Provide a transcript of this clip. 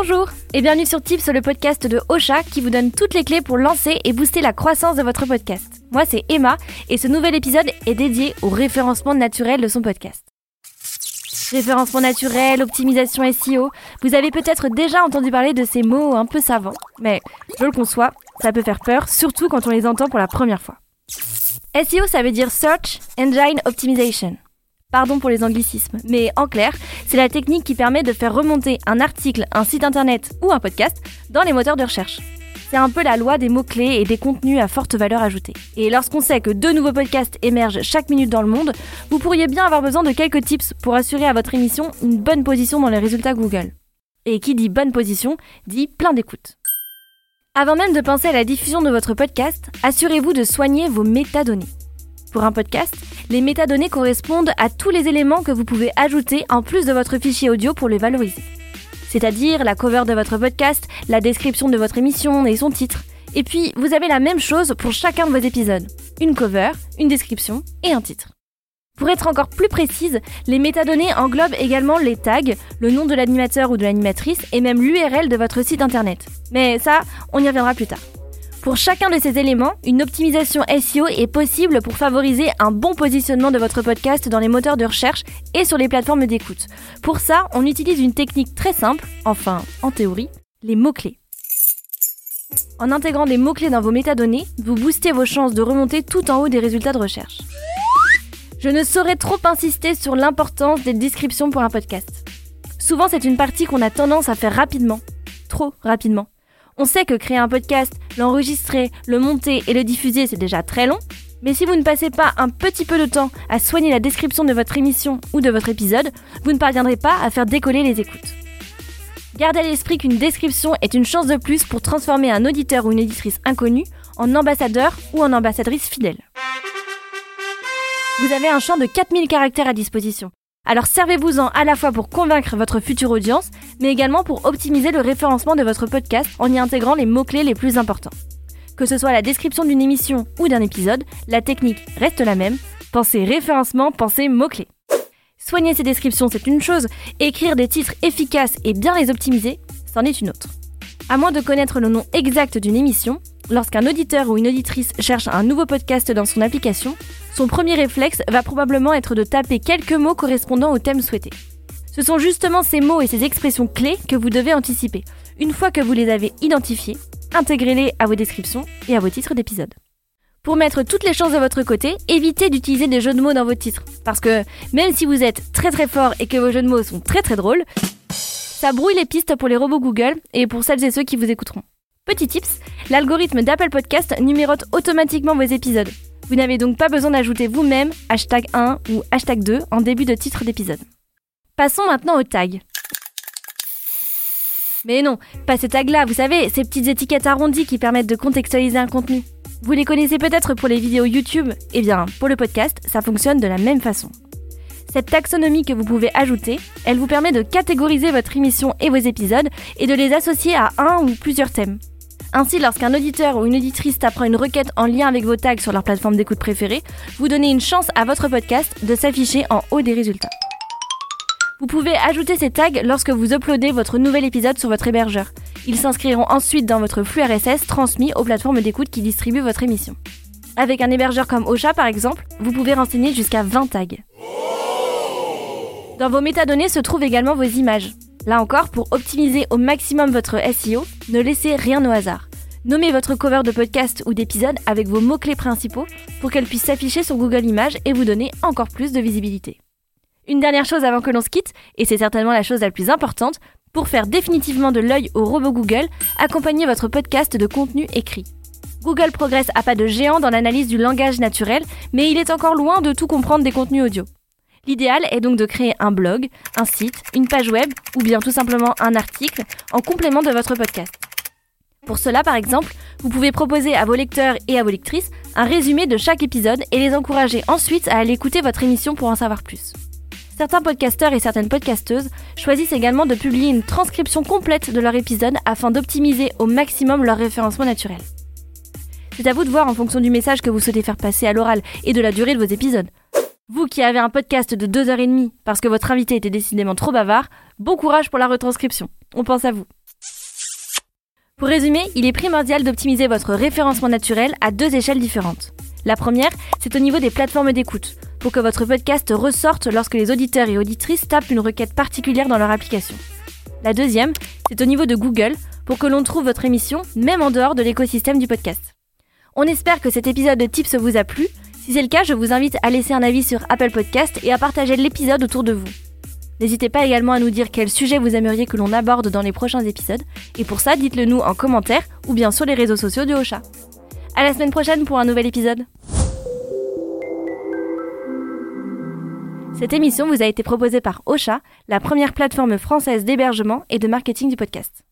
Bonjour et bienvenue sur Tips, le podcast de Ocha qui vous donne toutes les clés pour lancer et booster la croissance de votre podcast. Moi c'est Emma et ce nouvel épisode est dédié au référencement naturel de son podcast. Référencement naturel, optimisation SEO, vous avez peut-être déjà entendu parler de ces mots un peu savants, mais je le conçois, ça peut faire peur, surtout quand on les entend pour la première fois. SEO ça veut dire Search Engine Optimization. Pardon pour les anglicismes, mais en clair, c'est la technique qui permet de faire remonter un article, un site internet ou un podcast dans les moteurs de recherche. C'est un peu la loi des mots-clés et des contenus à forte valeur ajoutée. Et lorsqu'on sait que deux nouveaux podcasts émergent chaque minute dans le monde, vous pourriez bien avoir besoin de quelques tips pour assurer à votre émission une bonne position dans les résultats Google. Et qui dit bonne position, dit plein d'écoute. Avant même de penser à la diffusion de votre podcast, assurez-vous de soigner vos métadonnées. Pour un podcast, les métadonnées correspondent à tous les éléments que vous pouvez ajouter en plus de votre fichier audio pour les valoriser. C'est-à-dire la cover de votre podcast, la description de votre émission et son titre. Et puis, vous avez la même chose pour chacun de vos épisodes. Une cover, une description et un titre. Pour être encore plus précise, les métadonnées englobent également les tags, le nom de l'animateur ou de l'animatrice et même l'URL de votre site internet. Mais ça, on y reviendra plus tard. Pour chacun de ces éléments, une optimisation SEO est possible pour favoriser un bon positionnement de votre podcast dans les moteurs de recherche et sur les plateformes d'écoute. Pour ça, on utilise une technique très simple, enfin en théorie, les mots-clés. En intégrant des mots-clés dans vos métadonnées, vous boostez vos chances de remonter tout en haut des résultats de recherche. Je ne saurais trop insister sur l'importance des descriptions pour un podcast. Souvent, c'est une partie qu'on a tendance à faire rapidement, trop rapidement. On sait que créer un podcast, l'enregistrer, le monter et le diffuser, c'est déjà très long. Mais si vous ne passez pas un petit peu de temps à soigner la description de votre émission ou de votre épisode, vous ne parviendrez pas à faire décoller les écoutes. Gardez à l'esprit qu'une description est une chance de plus pour transformer un auditeur ou une éditrice inconnue en ambassadeur ou en ambassadrice fidèle. Vous avez un champ de 4000 caractères à disposition. Alors servez-vous-en à la fois pour convaincre votre future audience, mais également pour optimiser le référencement de votre podcast en y intégrant les mots-clés les plus importants. Que ce soit la description d'une émission ou d'un épisode, la technique reste la même. Pensez référencement, pensez mots-clés. Soigner ces descriptions, c'est une chose, écrire des titres efficaces et bien les optimiser, c'en est une autre. À moins de connaître le nom exact d'une émission, lorsqu'un auditeur ou une auditrice cherche un nouveau podcast dans son application, son premier réflexe va probablement être de taper quelques mots correspondant au thème souhaité. Ce sont justement ces mots et ces expressions clés que vous devez anticiper. Une fois que vous les avez identifiés, intégrez-les à vos descriptions et à vos titres d'épisodes. Pour mettre toutes les chances de votre côté, évitez d'utiliser des jeux de mots dans vos titres. Parce que même si vous êtes très très fort et que vos jeux de mots sont très très drôles, ça brouille les pistes pour les robots Google et pour celles et ceux qui vous écouteront. Petit tips, l'algorithme d'Apple Podcast numérote automatiquement vos épisodes. Vous n'avez donc pas besoin d'ajouter vous-même hashtag 1 ou hashtag 2 en début de titre d'épisode. Passons maintenant aux tags. Mais non, pas ces tags-là, vous savez, ces petites étiquettes arrondies qui permettent de contextualiser un contenu. Vous les connaissez peut-être pour les vidéos YouTube, eh bien, pour le podcast, ça fonctionne de la même façon. Cette taxonomie que vous pouvez ajouter, elle vous permet de catégoriser votre émission et vos épisodes et de les associer à un ou plusieurs thèmes. Ainsi, lorsqu'un auditeur ou une auditrice tapera une requête en lien avec vos tags sur leur plateforme d'écoute préférée, vous donnez une chance à votre podcast de s'afficher en haut des résultats. Vous pouvez ajouter ces tags lorsque vous uploadez votre nouvel épisode sur votre hébergeur. Ils s'inscriront ensuite dans votre flux RSS transmis aux plateformes d'écoute qui distribuent votre émission. Avec un hébergeur comme Ocha par exemple, vous pouvez renseigner jusqu'à 20 tags. Dans vos métadonnées se trouvent également vos images. Là encore, pour optimiser au maximum votre SEO, ne laissez rien au hasard. Nommez votre cover de podcast ou d'épisode avec vos mots-clés principaux pour qu'elle puisse s'afficher sur Google Images et vous donner encore plus de visibilité. Une dernière chose avant que l'on se quitte, et c'est certainement la chose la plus importante, pour faire définitivement de l'œil au robot Google, accompagnez votre podcast de contenu écrit. Google progresse à pas de géant dans l'analyse du langage naturel, mais il est encore loin de tout comprendre des contenus audio. L'idéal est donc de créer un blog, un site, une page web ou bien tout simplement un article en complément de votre podcast. Pour cela, par exemple, vous pouvez proposer à vos lecteurs et à vos lectrices un résumé de chaque épisode et les encourager ensuite à aller écouter votre émission pour en savoir plus. Certains podcasteurs et certaines podcasteuses choisissent également de publier une transcription complète de leur épisode afin d'optimiser au maximum leur référencement naturel. C'est à vous de voir en fonction du message que vous souhaitez faire passer à l'oral et de la durée de vos épisodes. Vous qui avez un podcast de 2h30 parce que votre invité était décidément trop bavard, bon courage pour la retranscription. On pense à vous. Pour résumer, il est primordial d'optimiser votre référencement naturel à deux échelles différentes. La première, c'est au niveau des plateformes d'écoute, pour que votre podcast ressorte lorsque les auditeurs et auditrices tapent une requête particulière dans leur application. La deuxième, c'est au niveau de Google, pour que l'on trouve votre émission même en dehors de l'écosystème du podcast. On espère que cet épisode de Tips vous a plu. Si c'est le cas, je vous invite à laisser un avis sur Apple Podcast et à partager l'épisode autour de vous. N'hésitez pas également à nous dire quel sujet vous aimeriez que l'on aborde dans les prochains épisodes. Et pour ça, dites-le nous en commentaire ou bien sur les réseaux sociaux du Ocha. À la semaine prochaine pour un nouvel épisode. Cette émission vous a été proposée par Ocha, la première plateforme française d'hébergement et de marketing du podcast.